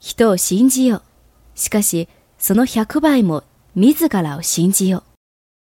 人を信じよ。しかし、その100倍も自らを信じよ。